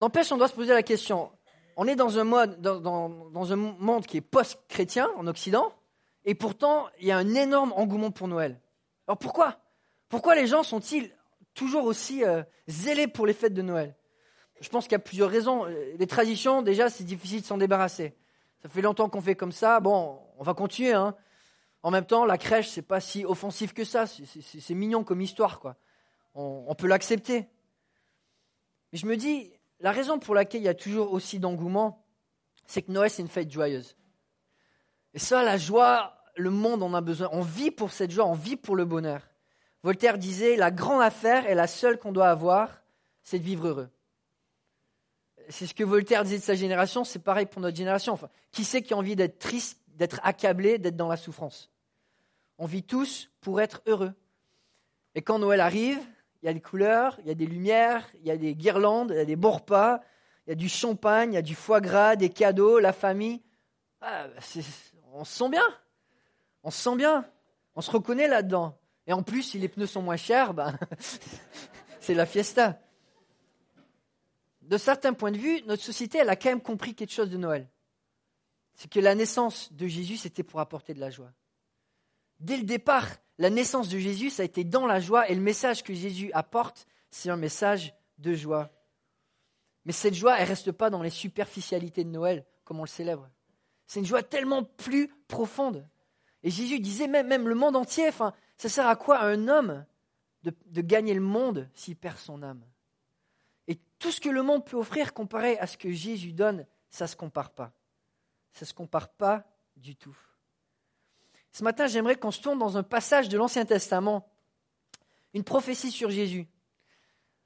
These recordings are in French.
N'empêche, on doit se poser la question. On est dans un, monde qui est post-chrétien en Occident, et pourtant, il y a un énorme engouement pour Noël. Alors pourquoi? Pourquoi les gens sont-ils toujours aussi euh, zélés pour les fêtes de Noël? Je pense qu'il y a plusieurs raisons. Les traditions, déjà, c'est difficile de s'en débarrasser. Ça fait longtemps qu'on fait comme ça. Bon, on va continuer. Hein. En même temps, la crèche, c'est pas si offensif que ça. C'est mignon comme histoire, quoi. On, peut l'accepter. Mais je me dis, la raison pour laquelle il y a toujours aussi d'engouement, c'est que Noël, c'est une fête joyeuse. Et ça, la joie, le monde en a besoin. On vit pour cette joie, on vit pour le bonheur. Voltaire disait, la grande affaire et la seule qu'on doit avoir, c'est de vivre heureux. C'est ce que Voltaire disait de sa génération, c'est pareil pour notre génération. Qui c'est qui a envie d'être triste, d'être accablé, d'être dans la souffrance? On vit tous pour être heureux. Et quand Noël arrive, il y a des couleurs, il y a des lumières, il y a des guirlandes, il y a des bons il y a du champagne, il y a du foie gras, des cadeaux, la famille. Ah, on se sent bien. On se sent bien. On se reconnaît là-dedans. Et en plus, si les pneus sont moins chers, ben, c'est la fiesta. De certains points de vue, notre société, elle a quand même compris quelque chose de Noël. C'est que la naissance de Jésus, c'était pour apporter de la joie. Dès le départ, la naissance de Jésus, ça a été dans la joie, et le message que Jésus apporte, c'est un message de joie. Mais cette joie, elle ne reste pas dans les superficialités de Noël, comme on le célèbre. C'est une joie tellement plus profonde. Et Jésus disait même, le monde entier, ça sert à quoi à un homme de, de gagner le monde s'il perd son âme? Et tout ce que le monde peut offrir comparé à ce que Jésus donne, ça ne se compare pas. Ça ne se compare pas du tout. Ce matin, j'aimerais qu'on se tourne dans un passage de l'Ancien Testament, une prophétie sur Jésus.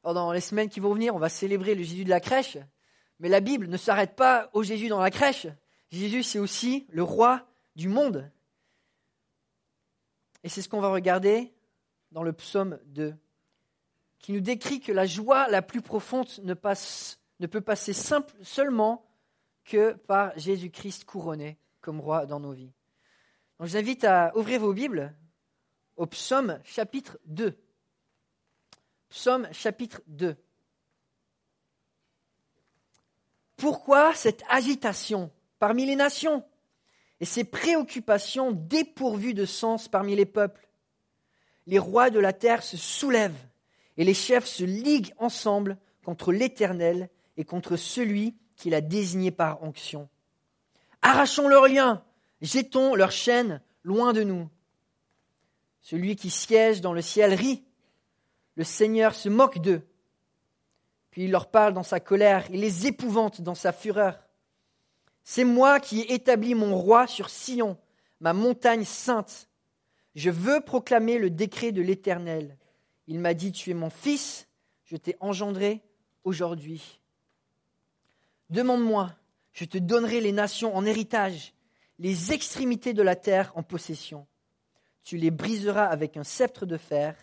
Dans les semaines qui vont venir, on va célébrer le Jésus de la crèche, mais la Bible ne s'arrête pas au Jésus dans la crèche. Jésus, c'est aussi le roi du monde. Et c'est ce qu'on va regarder dans le psaume 2, qui nous décrit que la joie la plus profonde ne, peut passer seulement que par Jésus-Christ couronné comme roi dans nos vies. Je vous invite à ouvrir vos Bibles au psaume chapitre 2. Psaume chapitre 2. Pourquoi cette agitation parmi les nations et ces préoccupations dépourvues de sens parmi les peuples? Les rois de la terre se soulèvent et les chefs se liguent ensemble contre l'Éternel et contre celui qu'il a désigné par onction. Arrachons leurs liens, jetons leurs chaînes loin de nous. Celui qui siège dans le ciel rit, le Seigneur se moque d'eux. Puis il leur parle dans sa colère, il les épouvante dans sa fureur. C'est moi qui ai établi mon roi sur Sion, ma montagne sainte. Je veux proclamer le décret de l'Éternel. Il m'a dit, tu es mon fils, je t'ai engendré aujourd'hui. Demande-moi, je te donnerai les nations en héritage, les extrémités de la terre en possession. Tu les briseras avec un sceptre de fer,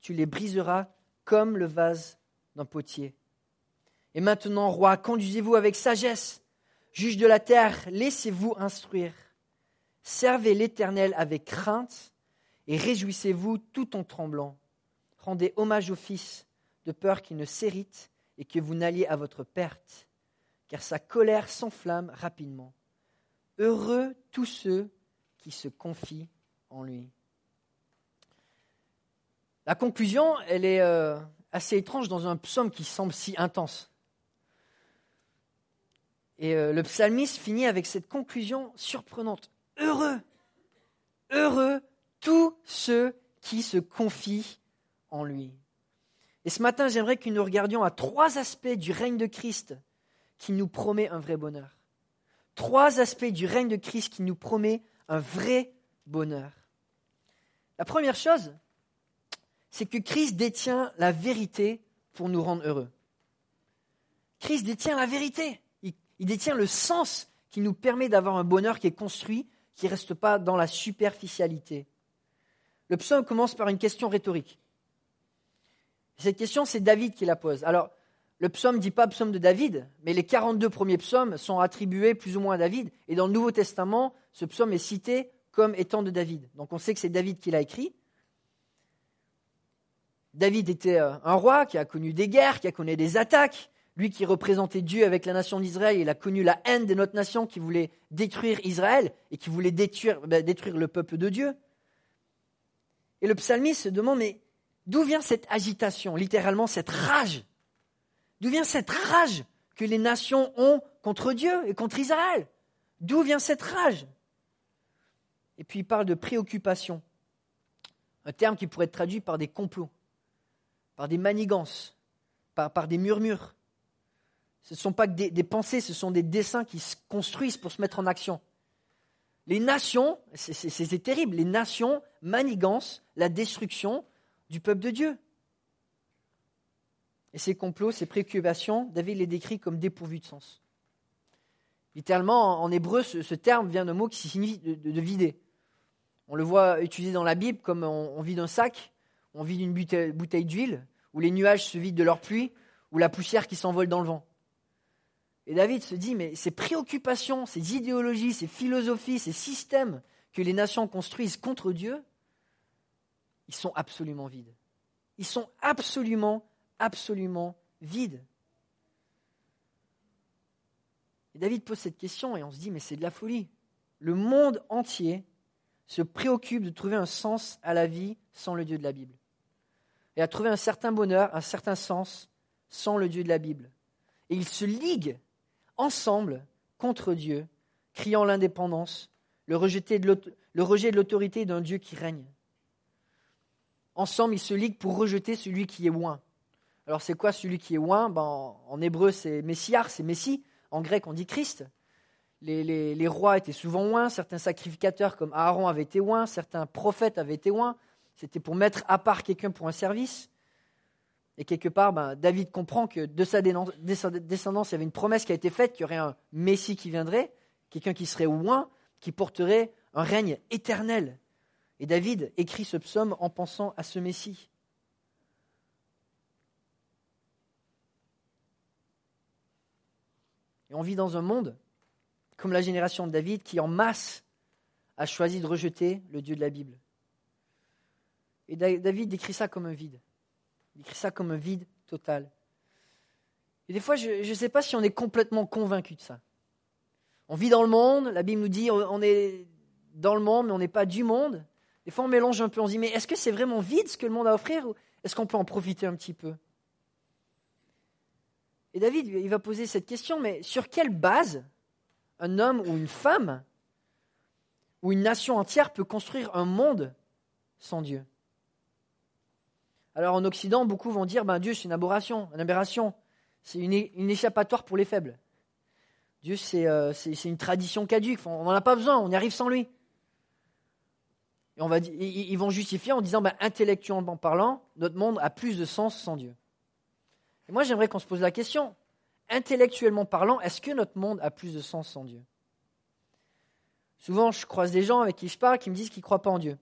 tu les briseras comme le vase d'un potier. Et maintenant, roi, conduisez-vous avec sagesse Juge de la terre, laissez-vous instruire. Servez l'Éternel avec crainte et réjouissez-vous tout en tremblant. Rendez hommage au Fils, de peur qu'il ne s'hérite et que vous n'alliez à votre perte, car sa colère s'enflamme rapidement. Heureux tous ceux qui se confient en lui. La conclusion, elle est euh, assez étrange dans un psaume qui semble si intense. Et euh, le psalmiste finit avec cette conclusion surprenante. Heureux, heureux tous ceux qui se confient en lui. Et ce matin, j'aimerais que nous regardions à trois aspects du règne de Christ qui nous promet un vrai bonheur. Trois aspects du règne de Christ qui nous promet un vrai bonheur. La première chose, c'est que Christ détient la vérité pour nous rendre heureux. Christ détient la vérité. Il détient le sens qui nous permet d'avoir un bonheur qui est construit, qui ne reste pas dans la superficialité. Le psaume commence par une question rhétorique. Cette question, c'est David qui la pose. Alors, le psaume ne dit pas psaume de David, mais les 42 premiers psaumes sont attribués plus ou moins à David. Et dans le Nouveau Testament, ce psaume est cité comme étant de David. Donc on sait que c'est David qui l'a écrit. David était euh, un roi qui a connu des guerres, qui a connu des attaques, Lui qui représentait Dieu avec la nation d'Israël, il a connu la haine de notre nation qui voulait détruire Israël et qui voulait détruire, ben, détruire le peuple de Dieu. Et le psalmiste se demande, mais d'où vient cette agitation, littéralement cette rage D'où vient cette rage que les nations ont contre Dieu et contre Israël? D'où vient cette rage? Et puis il parle de préoccupation, un terme qui pourrait être traduit par des complots, par des manigances, par, des murmures. Ce ne sont pas que des, pensées, ce sont des dessins qui se construisent pour se mettre en action. Les nations, c'est terrible, les nations manigancent la destruction du peuple de Dieu. Et ces complots, ces préoccupations, David les décrit comme dépourvus de sens. Littéralement, en hébreu, ce, terme vient d'un mot qui signifie de, vider. On le voit utilisé dans la Bible comme on, vide un sac, on vide une bouteille, d'huile, où les nuages se vident de leur pluie, ou la poussière qui s'envole dans le vent. Et David se dit, mais ces préoccupations, ces idéologies, ces philosophies, ces systèmes que les nations construisent contre Dieu, ils sont absolument vides. Ils sont absolument absolument vide. Et David pose cette question et on se dit, mais c'est de la folie. Le monde entier se préoccupe de trouver un sens à la vie sans le Dieu de la Bible. Et à trouver un certain bonheur, un certain sens sans le Dieu de la Bible. Et ils se liguent ensemble contre Dieu, criant l'indépendance, le, le rejet de l'autorité d'un Dieu qui règne. Ensemble, ils se liguent pour rejeter celui qui est loin, alors c'est quoi celui qui est oint ben, En hébreu c'est Messiar, c'est Messie. En grec on dit Christ. Les, rois étaient souvent oints, certains sacrificateurs comme Aaron avaient été oints, certains prophètes avaient été oints. C'était pour mettre à part quelqu'un pour un service. Et quelque part, ben, David comprend que de sa descendance, il y avait une promesse qui a été faite, qu'il y aurait un Messie qui viendrait, quelqu'un qui serait oint, qui porterait un règne éternel. Et David écrit ce psaume en pensant à ce Messie. Et on vit dans un monde, comme la génération de David, qui en masse a choisi de rejeter le Dieu de la Bible. Et David décrit ça comme un vide. Il décrit ça comme un vide total. Et des fois, je ne sais pas si on est complètement convaincu de ça. On vit dans le monde, la Bible nous dit on est dans le monde, mais on n'est pas du monde. Des fois, on mélange un peu, on se dit mais est-ce que c'est vraiment vide ce que le monde a à offrir ou est-ce qu'on peut en profiter un petit peu? Et David, il va poser cette question, mais sur quelle base un homme ou une femme ou une nation entière peut construire un monde sans Dieu? Alors en Occident, beaucoup vont dire, ben, Dieu c'est une aberration, une aberration, c'est une, échappatoire pour les faibles. Dieu euh, c'est une tradition caduque, on n'en a pas besoin, on y arrive sans lui. Et on va, ils vont justifier en disant, ben, intellectuellement parlant, notre monde a plus de sens sans Dieu. Et moi, j'aimerais qu'on se pose la question, intellectuellement parlant, est-ce que notre monde a plus de sens sans Dieu? Souvent, je croise des gens avec qui je parle qui me disent qu'ils ne croient pas en Dieu.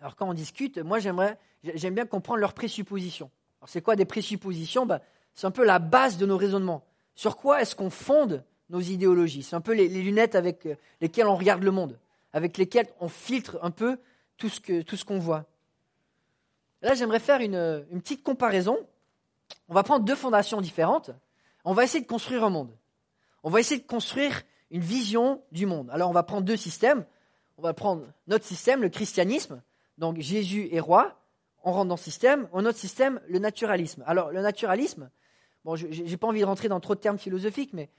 Alors quand on discute, moi j'aimerais, j'aime bien comprendre leurs présuppositions. Alors c'est quoi des présuppositions? Ben, C'est un peu la base de nos raisonnements. Sur quoi est-ce qu'on fonde nos idéologies? C'est un peu les, lunettes avec euh, lesquelles on regarde le monde, avec lesquelles on filtre un peu tout ce, qu'on voit. Là, j'aimerais faire une petite comparaison on va prendre deux fondations différentes. On va essayer de construire un monde. On va essayer de construire une vision du monde. Alors on va prendre deux systèmes. On va prendre notre système, le christianisme. Donc Jésus est roi. On rentre dans ce système. Un autre système, le naturalisme. Alors le naturalisme, bon, je n'ai pas envie de rentrer dans trop de termes philosophiques, mais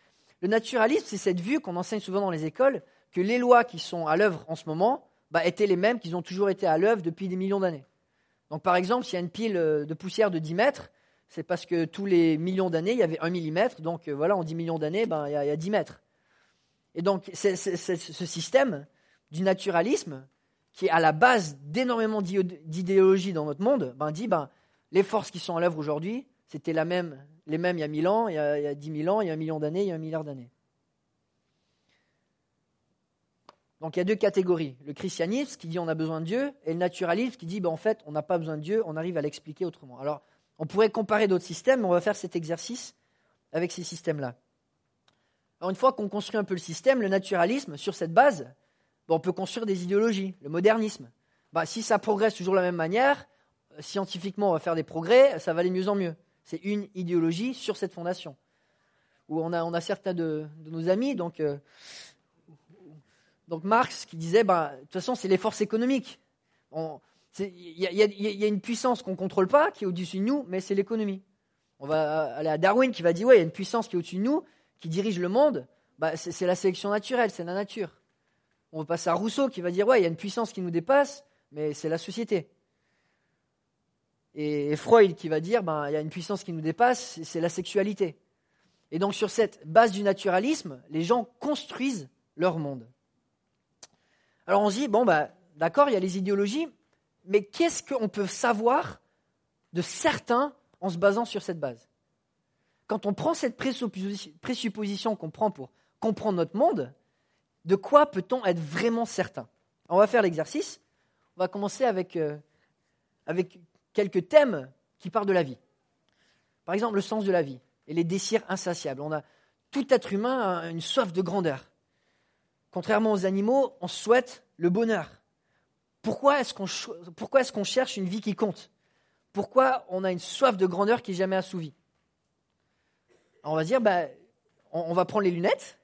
le naturalisme, c'est cette vue qu'on enseigne souvent dans les écoles, que les lois qui sont à l'œuvre en ce moment bah, étaient les mêmes qu'ils ont toujours été à l'œuvre depuis des millions d'années. Donc par exemple, s'il y a une pile de poussière de 10 mètres, c'est parce que tous les millions d'années, il y avait un millimètre. Donc euh, voilà, en 10 millions d'années, ben, il, y a, 10 mètres. Et donc ce système du naturalisme, qui est à la base d'énormément d'idéologies dans notre monde, ben, dit ben, les forces qui sont à l'œuvre aujourd'hui, c'était la même, les mêmes il y a 1000 ans, il y a, il y a 10 000 ans, il y a un million d'années, il y a un milliard d'années. Donc il y a deux catégories. Le christianisme qui dit on a besoin de Dieu et le naturalisme qui dit ben, en fait on n'a pas besoin de Dieu, on arrive à l'expliquer autrement. Alors on pourrait comparer d'autres systèmes, mais on va faire cet exercice avec ces systèmes-là. Une fois qu'on construit un peu le système, le naturalisme, sur cette base, on peut construire des idéologies, le modernisme. Bah, si ça progresse toujours de la même manière, euh, scientifiquement on va faire des progrès, ça va aller mieux en mieux. C'est une idéologie sur cette fondation. On a, certains de, nos amis, donc, euh, donc Marx, qui disait, bah, de toute façon, c'est les forces économiques. Il y, a une puissance qu'on ne contrôle pas, qui est au-dessus de nous, mais c'est l'économie. On va aller à Darwin qui va dire, ouais, il y a une puissance qui est au-dessus de nous, qui dirige le monde. Bah, c'est la sélection naturelle, c'est la nature. On va passer à Rousseau qui va dire, ouais, il y a une puissance qui nous dépasse, mais c'est la société. Et Freud qui va dire, ben, il y a une puissance qui nous dépasse, c'est la sexualité. Et donc sur cette base du naturalisme, les gens construisent leur monde. Alors on se dit, bon, bah, d'accord, il y a les idéologies, mais qu'est-ce qu'on peut savoir de certains en se basant sur cette base? Quand on prend cette présupposition qu'on prend pour comprendre notre monde, de quoi peut-on être vraiment certain? On va faire l'exercice. On va commencer avec, euh, avec quelques thèmes qui parlent de la vie. Par exemple, le sens de la vie et les désirs insatiables. On a tout être humain a une soif de grandeur. Contrairement aux animaux, on souhaite le bonheur. Pourquoi est-ce qu'on est cherche une vie qui compte? Pourquoi on a une soif de grandeur qui n'est jamais assouvie? On va dire, bah, on, va prendre les lunettes,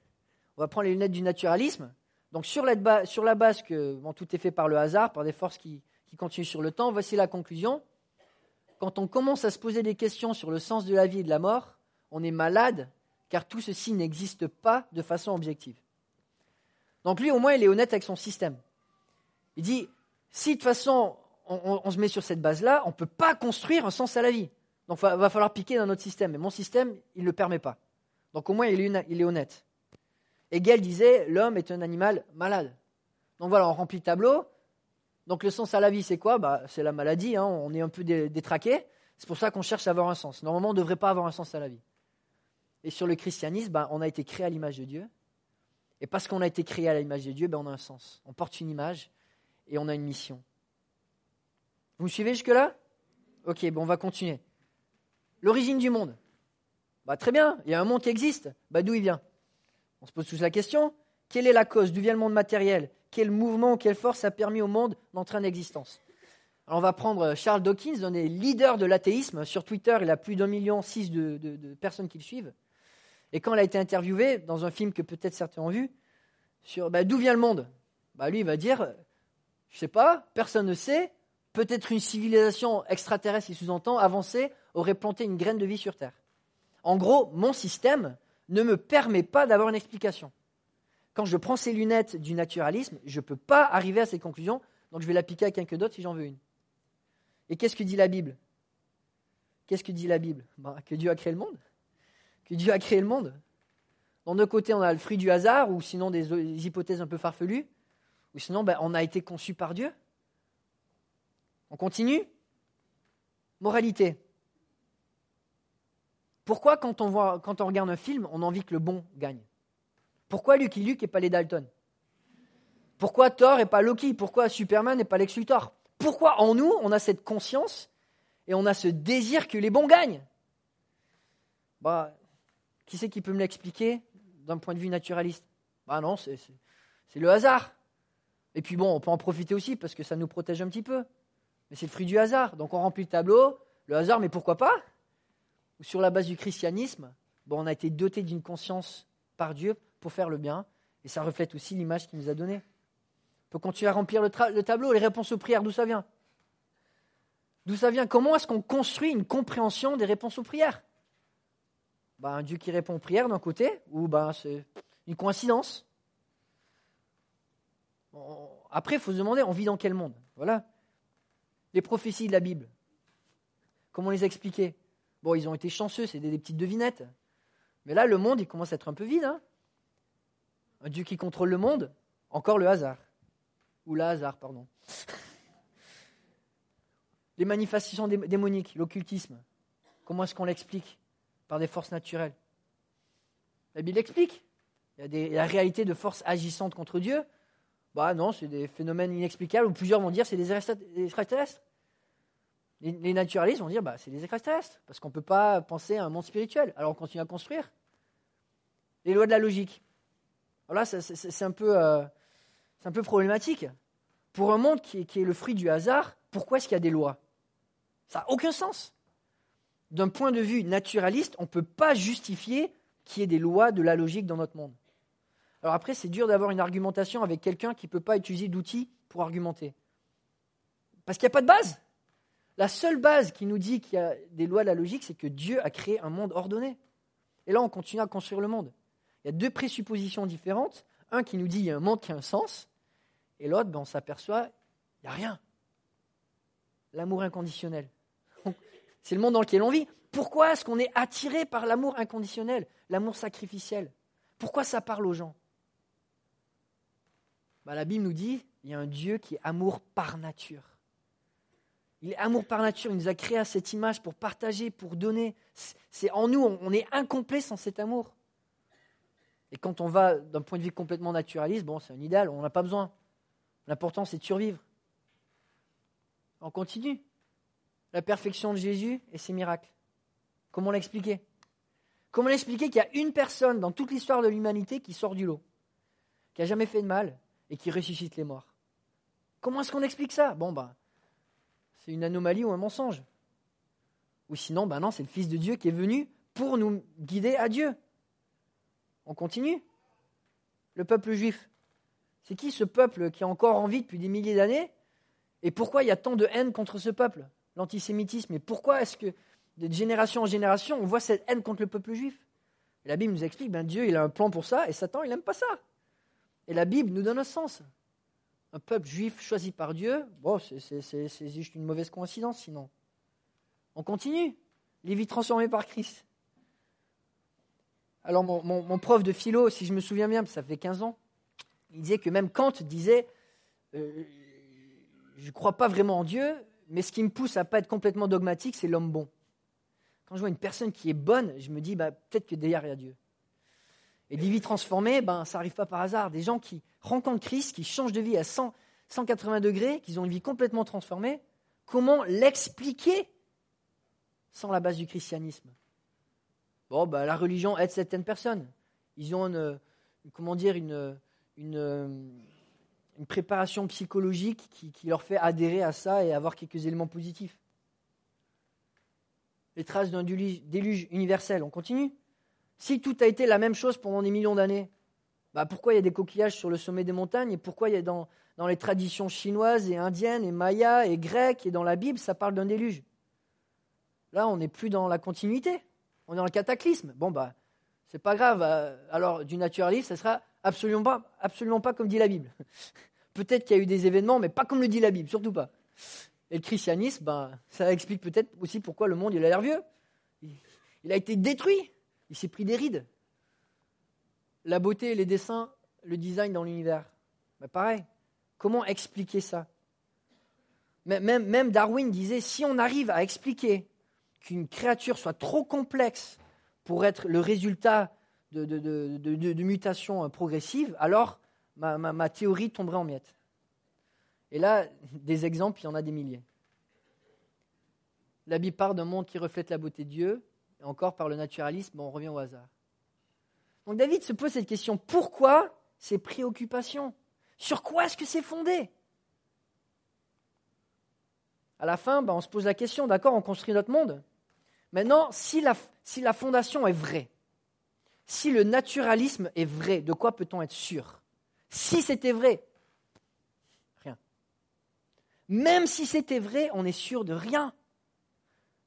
on va prendre les lunettes du naturalisme. Donc sur la, sur la base que tout est fait par le hasard, par des forces qui, qui continuent sur le temps, voici la conclusion. Quand on commence à se poser des questions sur le sens de la vie et de la mort, on est malade, car tout ceci n'existe pas de façon objective. Donc lui, au moins, il est honnête avec son système. Il dit, si de toute façon, on, se met sur cette base-là, on ne peut pas construire un sens à la vie. Donc il va, falloir piquer dans notre système. Mais mon système, il ne le permet pas. Donc au moins, il est, honnête. Hegel disait, l'homme est un animal malade. Donc voilà, on remplit le tableau. Donc le sens à la vie, c'est quoi? Bah, C'est la maladie, hein. on est un peu détraqué. C'est pour ça qu'on cherche à avoir un sens. Normalement, on ne devrait pas avoir un sens à la vie. Et sur le christianisme, bah, on a été créé à l'image de Dieu. Et parce qu'on a été créé à l'image de Dieu, bah, on a un sens. On porte une image et on a une mission. Vous me suivez jusque-là? Ok, bon, on va continuer. L'origine du monde. Bah, très bien, il y a un monde qui existe. Bah, D'où il vient? On se pose tous la question. Quelle est la cause? D'où vient le monde matériel? Quel mouvement, quelle force a permis au monde d'entrer en existence? Alors, On va prendre Charles Dawkins, un des leaders de l'athéisme. Sur Twitter, il a plus d'un million six de, de, personnes qui le suivent. Et quand il a été interviewé dans un film que peut-être certains ont vu, sur bah, d'où vient le monde? Bah, Lui, il va dire je sais pas, personne ne sait. Peut-être une civilisation extraterrestre, il sous-entend, avancée, aurait planté une graine de vie sur Terre. En gros, mon système ne me permet pas d'avoir une explication. Quand je prends ces lunettes du naturalisme, je ne peux pas arriver à ces conclusions, donc je vais l'appliquer à quelqu'un d'autre si j'en veux une. Et qu'est-ce que dit la Bible? Qu'est-ce que dit la Bible? Ben, Que Dieu a créé le monde. Que Dieu a créé le monde. D'un côté, on a le fruit du hasard, ou sinon des hypothèses un peu farfelues. Ou sinon, ben, on a été conçu par Dieu. On continue. Moralité. Pourquoi quand on, regarde un film, on a envie que le bon gagne? Pourquoi Lucky Luke et pas les Dalton? Pourquoi Thor et pas Loki? Pourquoi Superman et pas Lex Luthor? Pourquoi en nous, on a cette conscience et on a ce désir que les bons gagnent? Bah, Qui c'est qui peut me l'expliquer d'un point de vue naturaliste? Bah non, c'est le hasard. Et puis bon, on peut en profiter aussi parce que ça nous protège un petit peu. Mais c'est le fruit du hasard. Donc on remplit le tableau, le hasard, mais pourquoi pas? Sur la base du christianisme, on a été doté d'une conscience par Dieu pour faire le bien. Et ça reflète aussi l'image qu'il nous a donnée. On peut continuer à remplir le, le tableau, les réponses aux prières, d'où ça vient? D'où ça vient? Comment est-ce qu'on construit une compréhension des réponses aux prières? Ben, Un Dieu qui répond aux prières d'un côté, ou ben, c'est une coïncidence après, il faut se demander, on vit dans quel monde? Voilà. Les prophéties de la Bible, comment les expliquer? Bon, ils ont été chanceux, c'est des, petites devinettes. Mais là, le monde, il commence à être un peu vide. Hein un Dieu qui contrôle le monde, encore le hasard. Ou le hasard, pardon. Les manifestations démoniques, l'occultisme, comment est-ce qu'on l'explique? Par des forces naturelles. La Bible explique. Il y a la réalité de forces agissantes contre Dieu, bah non, c'est des phénomènes inexplicables, ou plusieurs vont dire c'est des extraterrestres. Les, naturalistes vont dire bah, c'est des extraterrestres, parce qu'on ne peut pas penser à un monde spirituel. Alors on continue à construire. Les lois de la logique. Voilà, c'est un, peu, euh, un peu problématique. Pour un monde qui est, qui est le fruit du hasard, pourquoi est-ce qu'il y a des lois? Ça n'a aucun sens. d'un point de vue naturaliste, on ne peut pas justifier qu'il y ait des lois de la logique dans notre monde. Alors après, c'est dur d'avoir une argumentation avec quelqu'un qui ne peut pas utiliser d'outils pour argumenter. Parce qu'il n'y a pas de base. La seule base qui nous dit qu'il y a des lois de la logique, c'est que Dieu a créé un monde ordonné. Et là, on continue à construire le monde. Il y a deux présuppositions différentes. Un qui nous dit qu'il y a un monde qui a un sens, et l'autre, ben, on s'aperçoit, il n'y a rien. L'amour inconditionnel. C'est le monde dans lequel on vit. Pourquoi est-ce qu'on est attiré par l'amour inconditionnel, l'amour sacrificiel? Pourquoi ça parle aux gens? Ben, La Bible nous dit il y a un Dieu qui est amour par nature. Il est amour par nature, il nous a créé à cette image pour partager, pour donner. C'est en nous, on est incomplet sans cet amour. Et quand on va d'un point de vue complètement naturaliste, bon, c'est un idéal, on n'a pas besoin. L'important, c'est de survivre. On continue. La perfection de Jésus et ses miracles. Comment l'expliquer? Comment l'expliquer qu'il y a une personne dans toute l'histoire de l'humanité qui sort du lot, qui n'a jamais fait de mal et qui ressuscite les morts Comment est-ce qu'on explique ça? Bon, ben, c'est une anomalie ou un mensonge. Ou sinon, ben non, c'est le Fils de Dieu qui est venu pour nous guider à Dieu. On continue? Le peuple juif. C'est qui ce peuple qui est encore en vie depuis des milliers d'années? Et pourquoi il y a tant de haine contre ce peuple? L'antisémitisme. Et pourquoi est-ce que de génération en génération, on voit cette haine contre le peuple juif? Et La Bible nous explique, ben Dieu, il a un plan pour ça, et Satan, il n'aime pas ça. Et la Bible nous donne un sens un peuple juif choisi par Dieu, bon, c'est juste une mauvaise coïncidence sinon. On continue. Les vies transformées par Christ. Alors mon, prof de philo, si je me souviens bien, ça fait 15 ans, il disait que même Kant disait, euh, je ne crois pas vraiment en Dieu, mais ce qui me pousse à ne pas être complètement dogmatique, c'est l'homme bon. Quand je vois une personne qui est bonne, je me dis, bah, peut-être que derrière il y a Dieu. Et des vies transformées, ben, ça n'arrive pas par hasard. Des gens qui rencontrent Christ, qui changent de vie à 100, 180 degrés, qui ont une vie complètement transformée, comment l'expliquer sans la base du christianisme? Bon, ben, la religion aide certaines personnes. Ils ont une, comment dire, une, une, préparation psychologique qui, qui, leur fait adhérer à ça et avoir quelques éléments positifs. Les traces d'un déluge universel, on continue? Si tout a été la même chose pendant des millions d'années, bah pourquoi il y a des coquillages sur le sommet des montagnes et pourquoi il y a dans, dans les traditions chinoises et indiennes et mayas et grecques et dans la Bible, ça parle d'un déluge? Là, on n'est plus dans la continuité, on est dans le cataclysme. Bon, bah, c'est pas grave. Euh, alors, du naturalisme, ça sera absolument pas, absolument pas comme dit la Bible. peut-être qu'il y a eu des événements, mais pas comme le dit la Bible, surtout pas. Et le christianisme, ben, ça explique peut-être aussi pourquoi le monde il a l'air vieux. Il a été détruit. Il s'est pris des rides. La beauté, les dessins, le design dans l'univers. Mais pareil, comment expliquer ça? Même, Darwin disait, si on arrive à expliquer qu'une créature soit trop complexe pour être le résultat de, mutations progressives, alors ma, théorie tomberait en miettes. Et là, des exemples, il y en a des milliers. La Bible d'un monde qui reflète la beauté de Dieu, encore par le naturalisme, on revient au hasard. Donc David se pose cette question, pourquoi ces préoccupations? Sur quoi est-ce que c'est fondé? À la fin, ben, on se pose la question, d'accord, on construit notre monde. Maintenant, si la, si la fondation est vraie, si le naturalisme est vrai, de quoi peut-on être sûr? Si c'était vrai, rien. Même si c'était vrai, on est sûr de rien.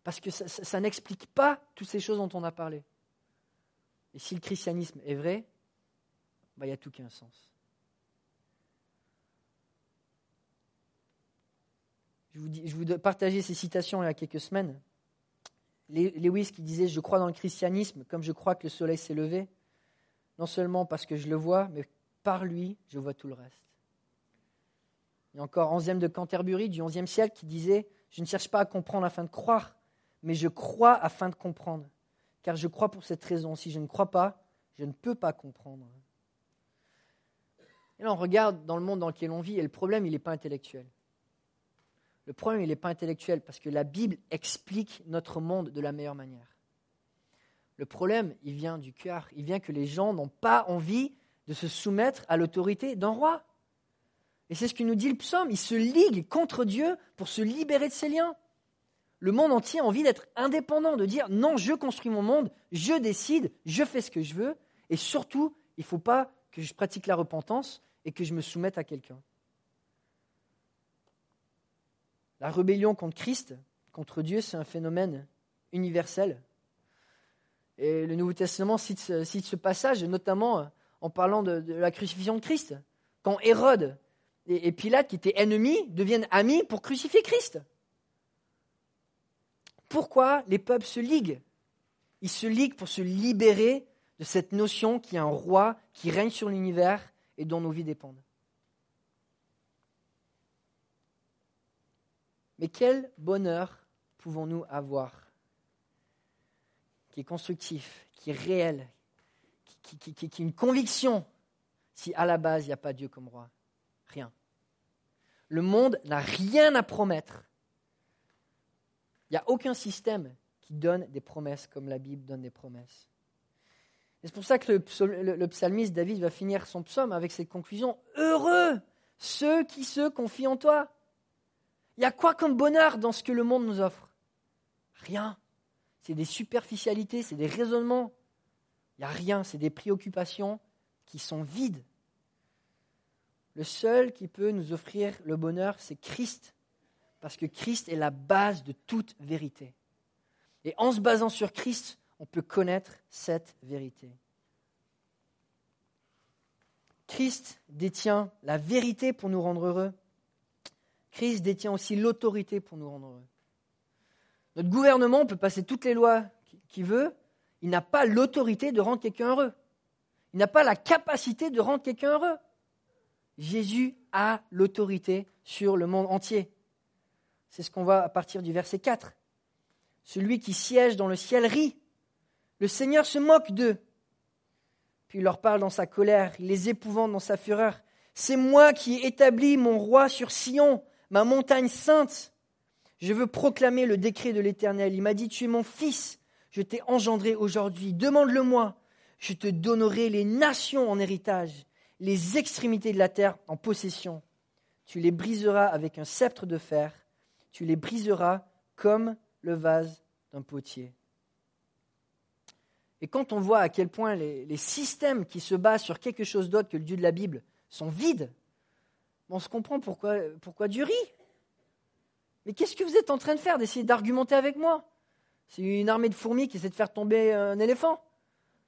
Parce que ça, n'explique pas toutes ces choses dont on a parlé. Et si le christianisme est vrai, bah, il n'y a tout qui a un sens. Je vous, je vous partageais ces citations il y a quelques semaines. Lewis qui disait Je crois dans le christianisme comme je crois que le soleil s'est levé, non seulement parce que je le vois, mais par lui, je vois tout le reste. Il y a encore Onzième de Canterbury du XIe siècle qui disait Je ne cherche pas à comprendre afin de croire, mais je crois afin de comprendre. Car je crois pour cette raison. Si je ne crois pas, je ne peux pas comprendre. Et là, on regarde dans le monde dans lequel on vit, et le problème, il n'est pas intellectuel. Le problème, il n'est pas intellectuel, parce que la Bible explique notre monde de la meilleure manière. Le problème, il vient du cœur. Il vient que les gens n'ont pas envie de se soumettre à l'autorité d'un roi. Et c'est ce que nous dit le psaume. Ils se liguent contre Dieu pour se libérer de ses liens. Le monde entier a envie d'être indépendant, de dire non, je construis mon monde, je décide, je fais ce que je veux, et surtout, il ne faut pas que je pratique la repentance et que je me soumette à quelqu'un. La rébellion contre Christ, contre Dieu, c'est un phénomène universel. Et le Nouveau Testament cite, ce passage, notamment en parlant de, la crucifixion de Christ. Quand Hérode et Pilate, qui étaient ennemis, deviennent amis pour crucifier Christ. Pourquoi les peuples se liguent Ils se liguent pour se libérer de cette notion qu'il y a un roi qui règne sur l'univers et dont nos vies dépendent. Mais quel bonheur pouvons-nous avoir qui est constructif, qui est réel, qui, qui, est une conviction si à la base il n'y a pas Dieu comme roi? Rien. Le monde n'a rien à promettre il n'y a aucun système qui donne des promesses comme la Bible donne des promesses. c'est pour ça que le, psalmiste David va finir son psaume avec cette conclusion. Heureux ceux qui se confient en toi. Il y a quoi comme bonheur dans ce que le monde nous offre? Rien. C'est des superficialités, c'est des raisonnements. Il n'y a rien, c'est des préoccupations qui sont vides. Le seul qui peut nous offrir le bonheur, c'est Christ parce que Christ est la base de toute vérité. Et en se basant sur Christ, on peut connaître cette vérité. Christ détient la vérité pour nous rendre heureux. Christ détient aussi l'autorité pour nous rendre heureux. Notre gouvernement peut passer toutes les lois qu'il veut, il n'a pas l'autorité de rendre quelqu'un heureux. Il n'a pas la capacité de rendre quelqu'un heureux. Jésus a l'autorité sur le monde entier. C'est ce qu'on voit à partir du verset 4. Celui qui siège dans le ciel rit. Le Seigneur se moque d'eux. Puis il leur parle dans sa colère, il les épouvante dans sa fureur. C'est moi qui ai établi mon roi sur Sion, ma montagne sainte. Je veux proclamer le décret de l'Éternel. Il m'a dit, tu es mon fils, je t'ai engendré aujourd'hui, demande-le-moi. Je te donnerai les nations en héritage, les extrémités de la terre en possession. Tu les briseras avec un sceptre de fer tu les briseras comme le vase d'un potier. Et quand on voit à quel point les, systèmes qui se basent sur quelque chose d'autre que le Dieu de la Bible sont vides, on se comprend pourquoi, pourquoi Dieu. Mais qu'est-ce que vous êtes en train de faire D'essayer d'argumenter avec moi? C'est une armée de fourmis qui essaie de faire tomber un éléphant.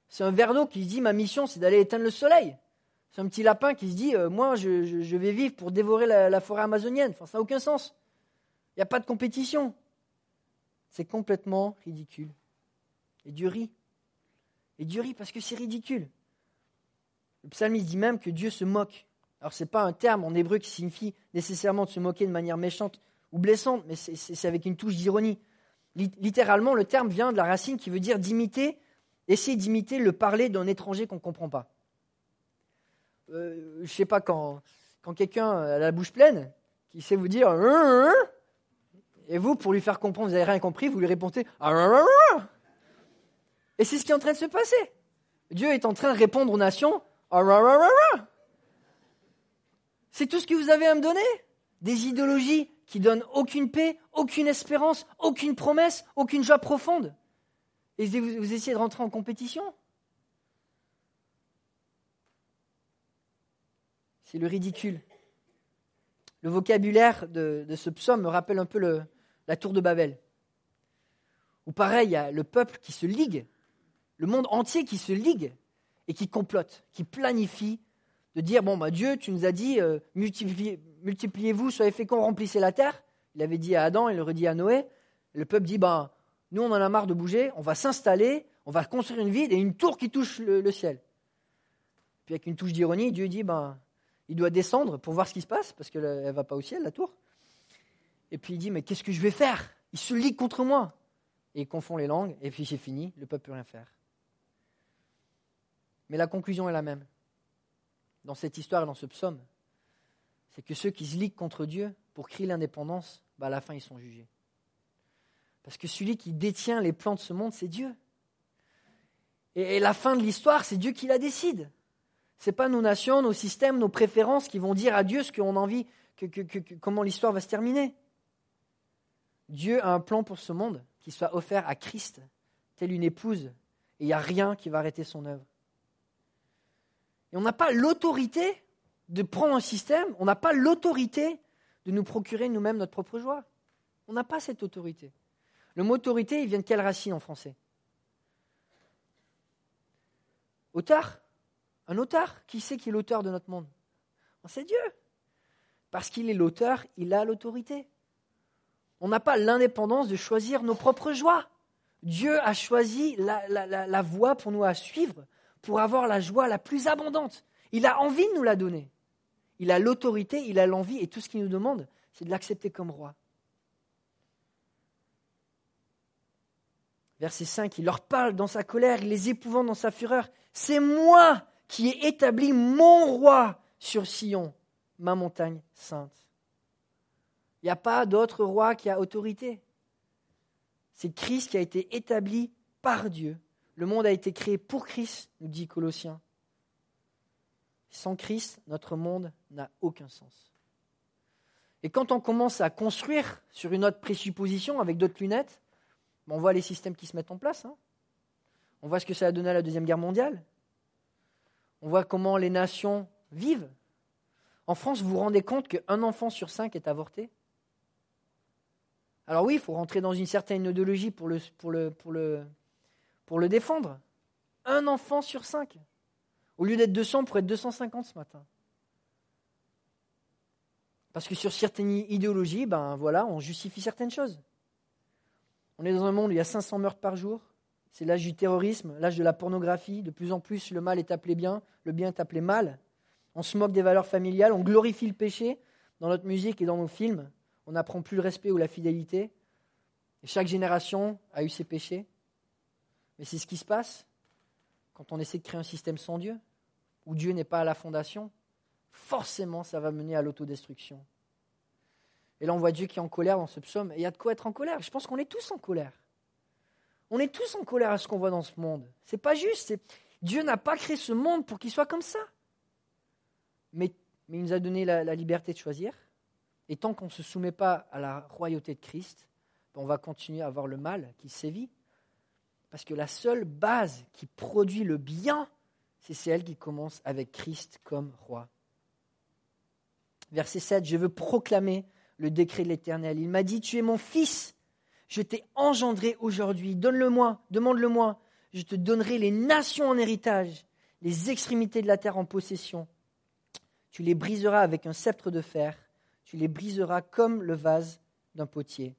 C'est un verre d'eau qui se dit ma mission c'est d'aller éteindre le soleil. C'est un petit lapin qui se dit euh, moi je, vais vivre pour dévorer la, la forêt amazonienne. Enfin, ça n'a aucun sens. Il n'y a pas de compétition. C'est complètement ridicule. Et Dieu rit. Et Dieu rit parce que c'est ridicule. Le psalmiste dit même que Dieu se moque. Alors ce n'est pas un terme en hébreu qui signifie nécessairement de se moquer de manière méchante ou blessante, mais c'est avec une touche d'ironie. Littéralement, le terme vient de la racine qui veut dire d'imiter, essayer d'imiter le parler d'un étranger qu'on ne comprend pas. Euh, je ne sais pas, quand, quand quelqu'un a la bouche pleine, qui sait vous dire hein, hein, et vous, pour lui faire comprendre, vous n'avez rien compris, vous lui répondez ah, Et c'est ce qui est en train de se passer. Dieu est en train de répondre aux nations ah, C'est tout ce que vous avez à me donner Des idéologies qui donnent aucune paix, aucune espérance, aucune promesse, aucune joie profonde. Et vous, essayez de rentrer en compétition C'est le ridicule. Le vocabulaire de, de, ce psaume me rappelle un peu le, la tour de Babel. Ou pareil, il y a le peuple qui se ligue, le monde entier qui se ligue et qui complote, qui planifie de dire bon bah Dieu, tu nous as dit euh, multipliez-vous, soyez féconds, remplissez la terre. Il avait dit à Adam, il le redit à Noé. le peuple dit ben nous on en a marre de bouger, on va s'installer, on va construire une ville et une tour qui touche le, le ciel. Puis avec une touche d'ironie, Dieu dit ben il doit descendre pour voir ce qui se passe parce qu'elle ne va pas au ciel la tour. Et puis il dit, mais qu'est-ce que je vais faire? Il se ligue contre moi. Et il confond les langues, et puis c'est fini, le peuple peut rien faire. Mais la conclusion est la même. Dans cette histoire et dans ce psaume, c'est que ceux qui se liguent contre Dieu pour crier l'indépendance, bah à la fin ils sont jugés. Parce que celui qui détient les plans de ce monde, c'est Dieu. Et, la fin de l'histoire, c'est Dieu qui la décide. Ce n'est pas nos nations, nos systèmes, nos préférences qui vont dire à Dieu ce qu'on a envie, comment l'histoire va se terminer. Dieu a un plan pour ce monde qui soit offert à Christ, telle une épouse, et il n'y a rien qui va arrêter son œuvre. Et on n'a pas l'autorité de prendre un système, on n'a pas l'autorité de nous procurer nous-mêmes notre propre joie. On n'a pas cette autorité. Le mot autorité, il vient de quelle racine en français? Auteur? Un auteur? Qui c'est qui est l'auteur de notre monde? C'est Dieu. Parce qu'il est l'auteur, il a l'autorité. On n'a pas l'indépendance de choisir nos propres joies. Dieu a choisi la, voie pour nous à suivre, pour avoir la joie la plus abondante. Il a envie de nous la donner. Il a l'autorité, il a l'envie, et tout ce qu'il nous demande, c'est de l'accepter comme roi. Verset 5, il leur parle dans sa colère, il les épouvante dans sa fureur. C'est moi qui ai établi mon roi sur Sion, ma montagne sainte. Il n'y a pas d'autre roi qui a autorité. C'est Christ qui a été établi par Dieu. Le monde a été créé pour Christ, nous dit Colossiens. Sans Christ, notre monde n'a aucun sens. Et quand on commence à construire sur une autre présupposition avec d'autres lunettes, on voit les systèmes qui se mettent en place. Hein. On voit ce que ça a donné à la Deuxième Guerre mondiale. On voit comment les nations vivent. En France, vous vous rendez compte qu'un enfant sur cinq est avorté? Alors oui, il faut rentrer dans une certaine idéologie pour le, défendre. Un enfant sur cinq. Au lieu d'être 200, pour être 250 ce matin. Parce que sur certaines idéologies, ben voilà, on justifie certaines choses. On est dans un monde où il y a 500 meurtres par jour. C'est l'âge du terrorisme, l'âge de la pornographie. De plus en plus, le mal est appelé bien, le bien est appelé mal. On se moque des valeurs familiales, on glorifie le péché dans notre musique et dans nos films. On n'apprend plus le respect ou la fidélité. Chaque génération a eu ses péchés. Mais c'est ce qui se passe quand on essaie de créer un système sans Dieu, où Dieu n'est pas à la fondation. Forcément, ça va mener à l'autodestruction. Et là, on voit Dieu qui est en colère dans ce psaume. Et il y a de quoi être en colère. Je pense qu'on est tous en colère. On est tous en colère à ce qu'on voit dans ce monde. C'est pas juste. Dieu n'a pas créé ce monde pour qu'il soit comme ça. Mais il nous a donné la, liberté de choisir. Et tant qu'on ne se soumet pas à la royauté de Christ, on va continuer à avoir le mal qui sévit. Parce que la seule base qui produit le bien, c'est celle qui commence avec Christ comme roi. Verset 7, je veux proclamer le décret de l'Éternel. Il m'a dit, tu es mon fils, je t'ai engendré aujourd'hui, donne-le-moi, demande-le-moi, je te donnerai les nations en héritage, les extrémités de la terre en possession. Tu les briseras avec un sceptre de fer, tu les briseras comme le vase d'un potier.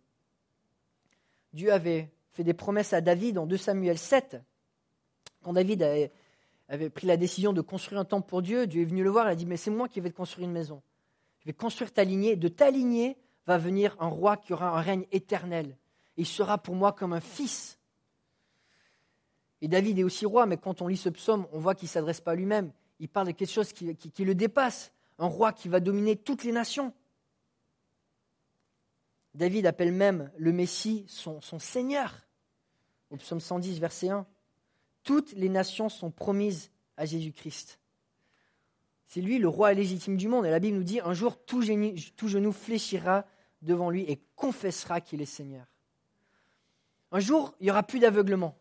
Dieu avait fait des promesses à David en 2 Samuel 7. Quand David avait, avait pris la décision de construire un temple pour Dieu, Dieu est venu le voir et a dit, mais c'est moi qui vais te construire une maison je vais construire ta lignée. De ta lignée va venir un roi qui aura un règne éternel. il sera pour moi comme un fils. Et David est aussi roi, mais quand on lit ce psaume, on voit qu'il ne s'adresse pas à lui-même. Il parle de quelque chose qui, le dépasse. Un roi qui va dominer toutes les nations. David appelle même le Messie son, Seigneur. Au psaume 110, verset 1. Toutes les nations sont promises à Jésus-Christ. C'est lui le roi légitime du monde. Et la Bible nous dit, un jour, tout genou, fléchira devant lui et confessera qu'il est Seigneur. Un jour, il n'y aura plus d'aveuglement.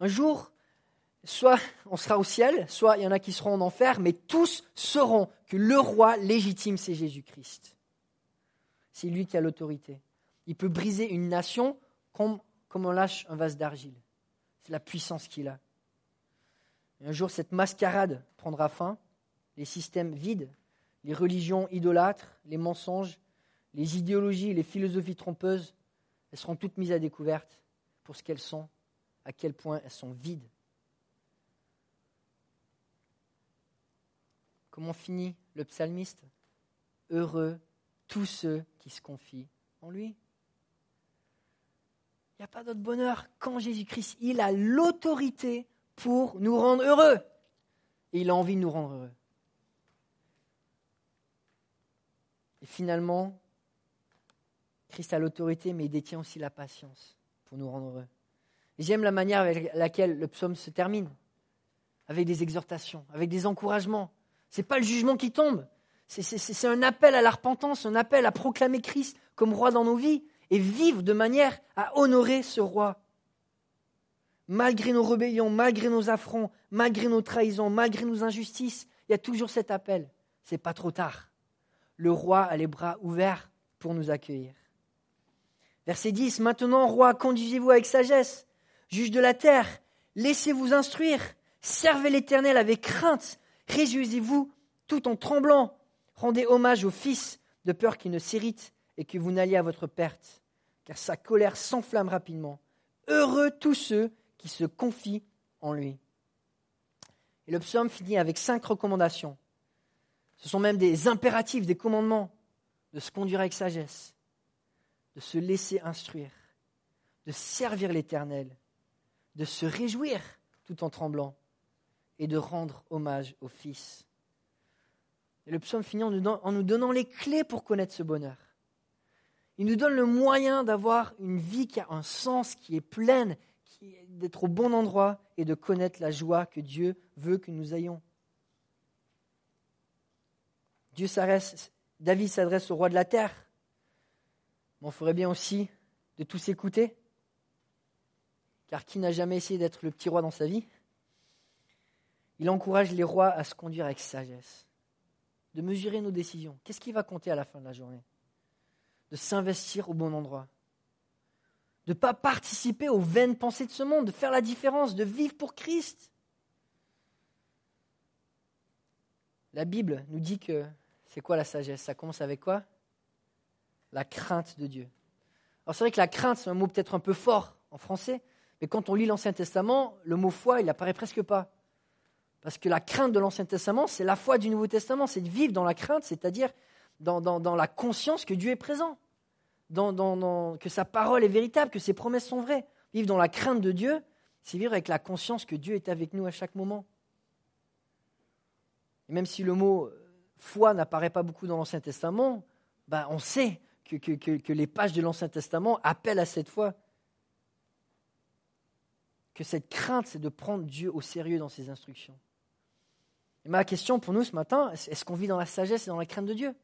Un jour, soit on sera au ciel, soit il y en a qui seront en enfer, mais tous sauront que le roi légitime, c'est Jésus-Christ. C'est lui qui a l'autorité. Il peut briser une nation comme, on lâche un vase d'argile. C'est la puissance qu'il a. Un jour, cette mascarade prendra fin les systèmes vides, les religions idolâtres, les mensonges, les idéologies, les philosophies trompeuses, elles seront toutes mises à découverte pour ce qu'elles sont, à quel point elles sont vides. Comment finit le psalmiste? Heureux tous ceux qui se confient en lui. Il n'y a pas d'autre bonheur quand Jésus-Christ, il a l'autorité pour nous rendre heureux. Et il a envie de nous rendre heureux. Et finalement, Christ a l'autorité, mais il détient aussi la patience pour nous rendre heureux. J'aime la manière avec laquelle le psaume se termine, avec des exhortations, avec des encouragements. Ce n'est pas le jugement qui tombe, c'est un appel à la repentance, un appel à proclamer Christ comme roi dans nos vies. et vivre de manière à honorer ce roi. Malgré nos rébellions, malgré nos affronts, malgré nos trahisons, malgré nos injustices, il y a toujours cet appel. C'est pas trop tard. Le roi a les bras ouverts pour nous accueillir. Verset 10. Maintenant, roi, conduisez-vous avec sagesse. Juge de la terre, laissez-vous instruire. Servez l'Éternel avec crainte. Réjouissez-vous tout en tremblant. Rendez hommage au Fils, de peur qu'il ne s'irrite et que vous n'alliez à votre perte, car sa colère s'enflamme rapidement. Heureux tous ceux qui se confient en lui. Et le psaume finit avec cinq recommandations. Ce sont même des impératifs, des commandements de se conduire avec sagesse, de se laisser instruire, de servir l'Éternel, de se réjouir tout en tremblant et de rendre hommage au Fils. Et le psaume finit en nous donnant les clés pour connaître ce bonheur. Il nous donne le moyen d'avoir une vie qui a un sens, qui est pleine, d'être au bon endroit et de connaître la joie que Dieu veut que nous ayons. Dieu David s'adresse au roi de la terre. Mais on ferait bien aussi de tous écouter. Car qui n'a jamais essayé d'être le petit roi dans sa vie? Il encourage les rois à se conduire avec sagesse, de mesurer nos décisions. Qu'est-ce qui va compter à la fin de la journée? De s'investir au bon endroit. De ne pas participer aux vaines pensées de ce monde, de faire la différence, de vivre pour Christ. La Bible nous dit que c'est quoi la sagesse? Ça commence avec quoi? La crainte de Dieu. Alors c'est vrai que la crainte, c'est un mot peut-être un peu fort en français, mais quand on lit l'Ancien Testament, le mot foi, il n'apparaît presque pas. Parce que la crainte de l'Ancien Testament, c'est la foi du Nouveau Testament, c'est de vivre dans la crainte, c'est-à-dire dans, la conscience que Dieu est présent, que sa parole est véritable, que ses promesses sont vraies. Vivre dans la crainte de Dieu, c'est vivre avec la conscience que Dieu est avec nous à chaque moment. Et même si le mot foi n'apparaît pas beaucoup dans l'Ancien Testament, ben on sait que, les pages de l'Ancien Testament appellent à cette foi. Que cette crainte, c'est de prendre Dieu au sérieux dans ses instructions. Ma question pour nous ce matin, est-ce qu'on vit dans la sagesse et dans la crainte de Dieu?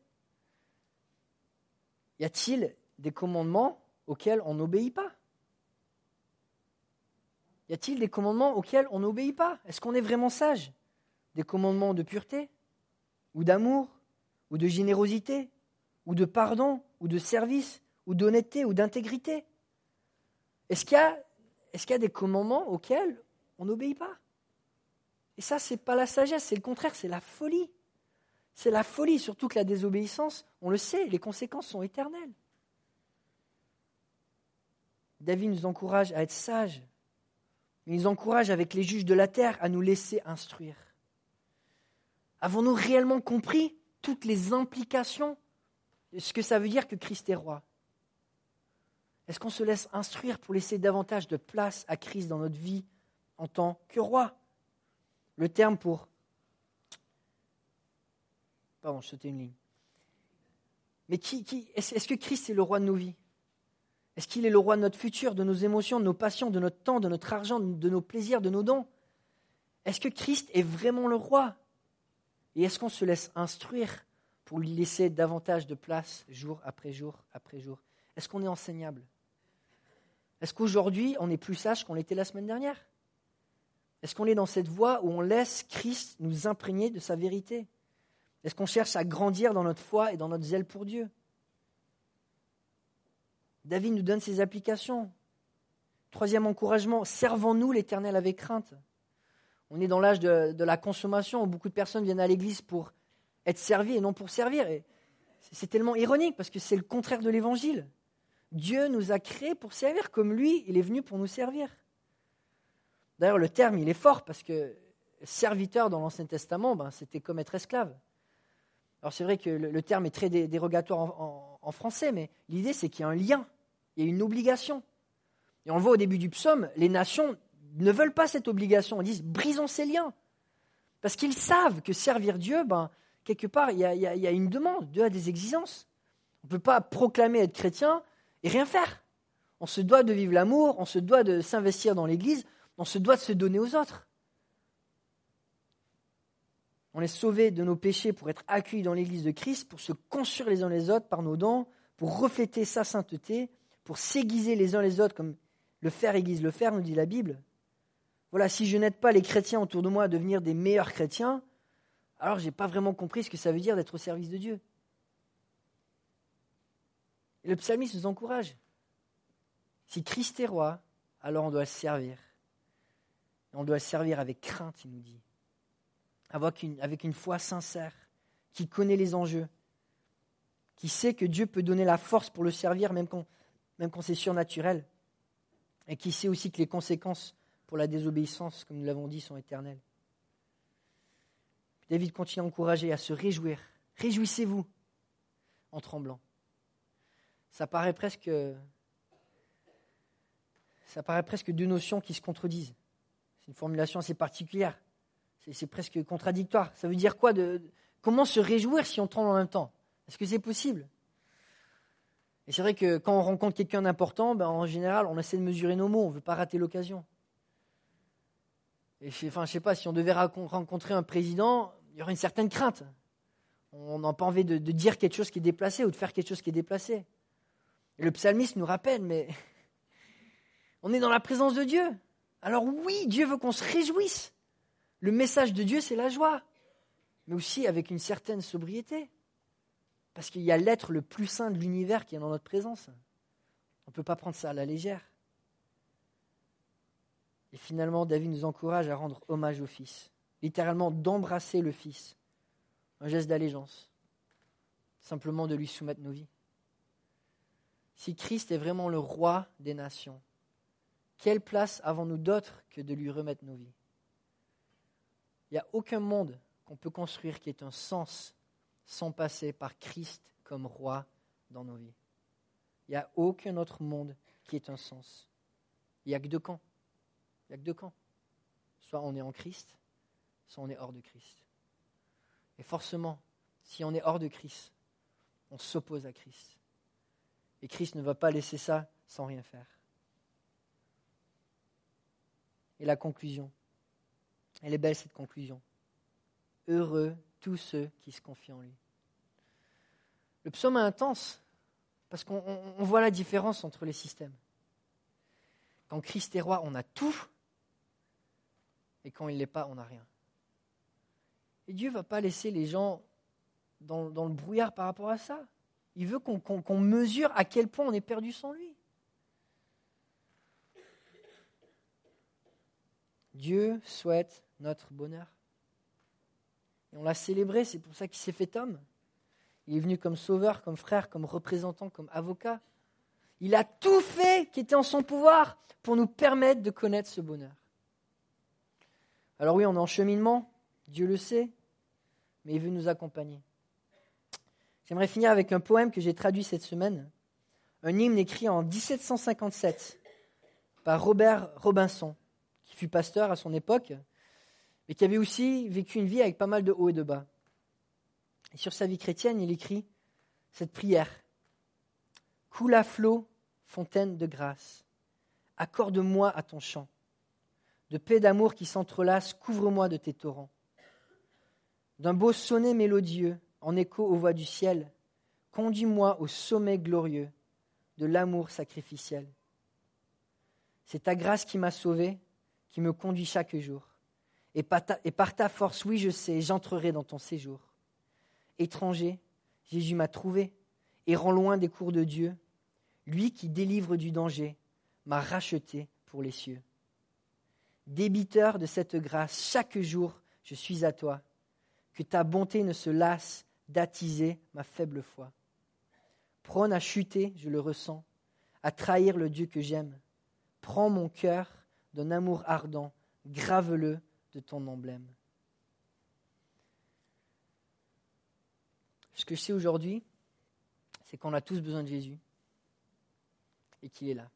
Y a-t-il des commandements auxquels on n'obéit pas? Y a-t-il des commandements auxquels on n'obéit pas? Est-ce qu'on est vraiment sage? Des commandements de pureté? Ou d'amour, ou de générosité, ou de pardon, ou de service, ou d'honnêteté, ou d'intégrité? Est-ce qu'il y, a des commandements auxquels on n'obéit pas? Et ça, ce n'est pas la sagesse, c'est le contraire, c'est la folie. C'est la folie, surtout que la désobéissance, on le sait, les conséquences sont éternelles. David nous encourage à être sages. Il nous encourage avec les juges de la terre à nous laisser instruire. Avons-nous réellement compris toutes les implications de ce que ça veut dire que Christ est roi? Est-ce qu'on se laisse instruire pour laisser davantage de place à Christ dans notre vie en tant que roi? Le terme pour... Pardon, je sautais une ligne. Mais qui, est-ce que Christ est le roi de nos vies? Est-ce qu'il est le roi de notre futur, de nos émotions, de nos passions, de notre temps, de notre argent, de nos plaisirs, de nos dons? Est-ce que Christ est vraiment le roi? Et est-ce qu'on se laisse instruire pour lui laisser davantage de place jour après jour après jour? Est-ce qu'on est enseignable? Est-ce qu'aujourd'hui, on est plus sage qu'on l'était la semaine dernière? Est-ce qu'on est dans cette voie où on laisse Christ nous imprégner de sa vérité? Est-ce qu'on cherche à grandir dans notre foi et dans notre zèle pour Dieu? David nous donne ses applications. Troisième encouragement, servons-nous l'Éternel avec crainte. On est dans l'âge de, la consommation où beaucoup de personnes viennent à l'église pour être servies et non pour servir. C'est tellement ironique parce que c'est le contraire de l'évangile. Dieu nous a créés pour servir comme lui, il est venu pour nous servir. D'ailleurs, le terme, il est fort parce que serviteur dans l'Ancien Testament, ben, c'était comme être esclave. Alors c'est vrai que le, terme est très dérogatoire en français, mais l'idée c'est qu'il y a un lien, il y a une obligation. Et on le voit au début du psaume, les nations ne veulent pas cette obligation. Ils disent brisons ces liens. Parce qu'ils savent que servir Dieu, ben, quelque part, il y, a, une demande. Dieu a des exigences. On ne peut pas proclamer être chrétien et rien faire. On se doit de vivre l'amour, on se doit de s'investir dans l'Église, on se doit de se donner aux autres. On est sauvés de nos péchés pour être accueillis dans l'Église de Christ, pour se construire les uns les autres par nos dons, pour refléter sa sainteté, pour s'aiguiser les uns les autres, comme le fer aiguise le fer, nous dit la Bible. Voilà, si je n'aide pas les chrétiens autour de moi à devenir des meilleurs chrétiens, alors je n'ai pas vraiment compris ce que ça veut dire d'être au service de Dieu. Et le psalmiste nous encourage. Si Christ est roi, alors on doit le servir. On doit le servir avec crainte, il nous dit. Avec une, foi sincère, qui connaît les enjeux, qui sait que Dieu peut donner la force pour le servir même quand, même quand c'est surnaturel, et qui sait aussi que les conséquences pour la désobéissance, comme nous l'avons dit, sont éternelles. David continue à encourager, à se réjouir. Réjouissez-vous en tremblant. Ça paraît presque, ça paraît presque deux notions qui se contredisent. C'est une formulation assez particulière. C'est presque contradictoire. Ça veut dire quoi de, Comment se réjouir si on tremble en même temps? Est-ce que c'est possible? Et c'est vrai que quand on rencontre quelqu'un d'important, ben, en général, on essaie de mesurer nos mots, on ne veut pas rater l'occasion. Et je, enfin, je sais pas, si on devait rencontrer un président, il y aurait une certaine crainte. On n'a pas envie de, dire quelque chose qui est déplacé ou de faire quelque chose qui est déplacé. Et le psalmiste nous rappelle, mais on est dans la présence de Dieu. Alors oui, Dieu veut qu'on se réjouisse. Le message de Dieu, c'est la joie, mais aussi avec une certaine sobriété. Parce qu'il y a l'être le plus saint de l'univers qui est dans notre présence. On ne peut pas prendre ça à la légère. Et finalement, David nous encourage à rendre hommage au Fils, littéralement d'embrasser le Fils, un geste d'allégeance, simplement de lui soumettre nos vies. Si Christ est vraiment le roi des nations, quelle place avons-nous d'autre que de lui remettre nos vies? Il n'y a aucun monde qu'on peut construire qui ait un sens sans passer par Christ comme roi dans nos vies. Il n'y a aucun autre monde qui ait un sens. Il n'y a que deux camps. Il n'y a que deux camps. Soit on est en Christ, soit on est hors de Christ. Et forcément, si on est hors de Christ, on s'oppose à Christ. Et Christ ne va pas laisser ça sans rien faire. Et la conclusion, elle est belle cette conclusion. Heureux tous ceux qui se confient en lui. Le psaume est intense parce qu'on voit la différence entre les systèmes. Quand Christ est roi, on a tout, et quand il ne l'est pas, on n'a rien. Et Dieu ne va pas laisser les gens dans, le brouillard par rapport à ça. Il veut qu'on mesure à quel point on est perdu sans lui. Dieu souhaite notre bonheur. Et on l'a célébré, c'est pour ça qu'il s'est fait homme. Il est venu comme sauveur, comme frère, comme représentant, comme avocat. Il a tout fait qui était en son pouvoir pour nous permettre de connaître ce bonheur. Alors oui, on est en cheminement, Dieu le sait, mais il veut nous accompagner. J'aimerais finir avec un poème que j'ai traduit cette semaine, un hymne écrit en 1757 par Robert Robinson, qui fut pasteur à son époque, mais qui avait aussi vécu une vie avec pas mal de hauts et de bas. Et sur sa vie chrétienne, il écrit cette prière. Coule à flot, fontaine de grâce, accorde-moi à ton chant de paix d'amour qui s'entrelacent, couvre-moi de tes torrents. D'un beau sonnet mélodieux, en écho aux voix du ciel, conduis-moi au sommet glorieux de l'amour sacrificiel. C'est ta grâce qui m'a sauvé, qui me conduit chaque jour. Et par, ta, et par ta force, oui, je sais, j'entrerai dans ton séjour. Étranger, Jésus m'a trouvé et rend loin des cours de Dieu. Lui qui délivre du danger m'a racheté pour les cieux débiteur de cette grâce, chaque jour je suis à toi. Que ta bonté ne se lasse d'attiser ma faible foi. Prône à chuter, je le ressens, à trahir le Dieu que j'aime. Prends mon cœur d'un amour ardent, grave-le de ton emblème. Ce que je sais aujourd'hui, c'est qu'on a tous besoin de Jésus et qu'il est là.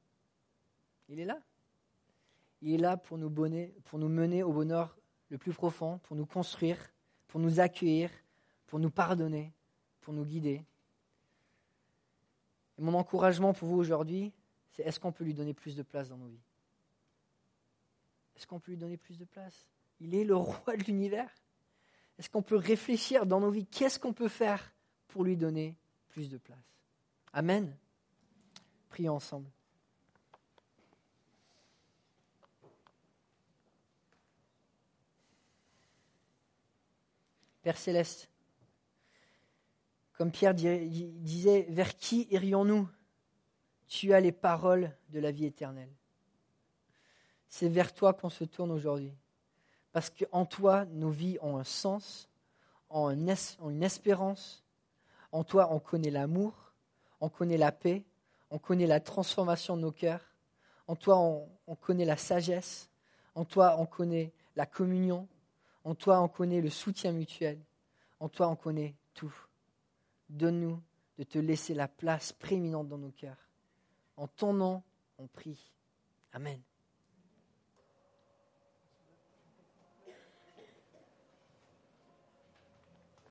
Il est là. Il est là pour nous, pour nous mener au bonheur le plus profond, pour nous construire, pour nous accueillir, pour nous pardonner, pour nous guider. Mon encouragement pour vous aujourd'hui, c'est est-ce qu'on peut lui donner plus de place dans nos vies? Est-ce qu'on peut lui donner plus de place? Il est le roi de l'univers? Est-ce qu'on peut réfléchir dans nos vies? Qu'est-ce qu'on peut faire pour lui donner plus de place? Amen. Prions ensemble. Père céleste, comme Pierre disait, vers qui irions-nous? Tu as les paroles de la vie éternelle. C'est vers toi qu'on se tourne aujourd'hui. Parce qu'en toi, nos vies ont un sens, ont une espérance. En toi, on connaît l'amour, on connaît la paix, on connaît la transformation de nos cœurs. En toi, on, connaît la sagesse. En toi, on connaît la communion. En toi, on connaît le soutien mutuel. En toi, on connaît tout. Donne-nous de te laisser la place prééminente dans nos cœurs. En ton nom, on prie. Amen.